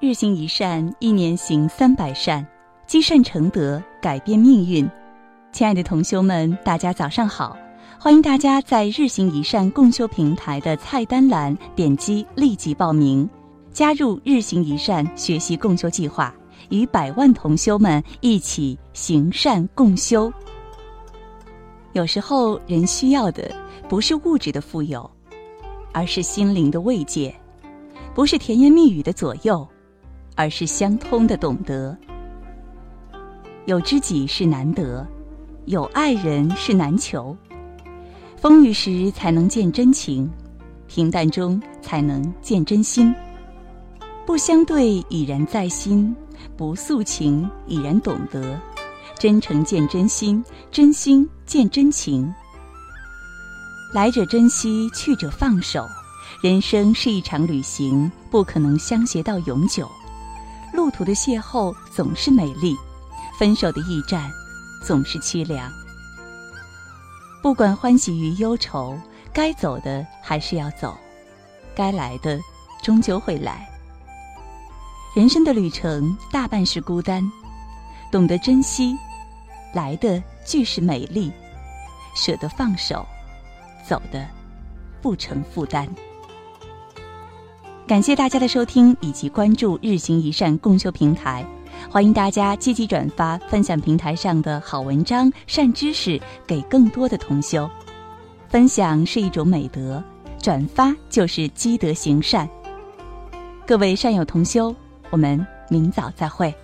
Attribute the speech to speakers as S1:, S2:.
S1: 日行一善，一年行三百善，积善成德，改变命运。亲爱的同修们，大家早上好！欢迎大家在日行一善共修平台的菜单栏点击立即报名，加入日行一善学习共修计划，与百万同修们一起行善共修。有时候，人需要的不是物质的富有，而是心灵的慰藉；不是甜言蜜语的左右。而是相通的懂得。有知己是难得，有爱人是难求。风雨时才能见真情，平淡中才能见真心。不相对已然在心，不诉情已然懂得。真诚见真心，真心见真情。来者珍惜，去者放手。人生是一场旅行，不可能相携到永久。路途的邂逅总是美丽，分手的驿站总是凄凉。不管欢喜与忧愁，该走的还是要走，该来的终究会来。人生的旅程大半是孤单，懂得珍惜，来的俱是美丽；舍得放手，走的不成负担。感谢大家的收听以及关注日行一善共修平台，欢迎大家积极转发分享平台上的好文章、善知识给更多的同修。分享是一种美德，转发就是积德行善。各位善友同修，我们明早再会。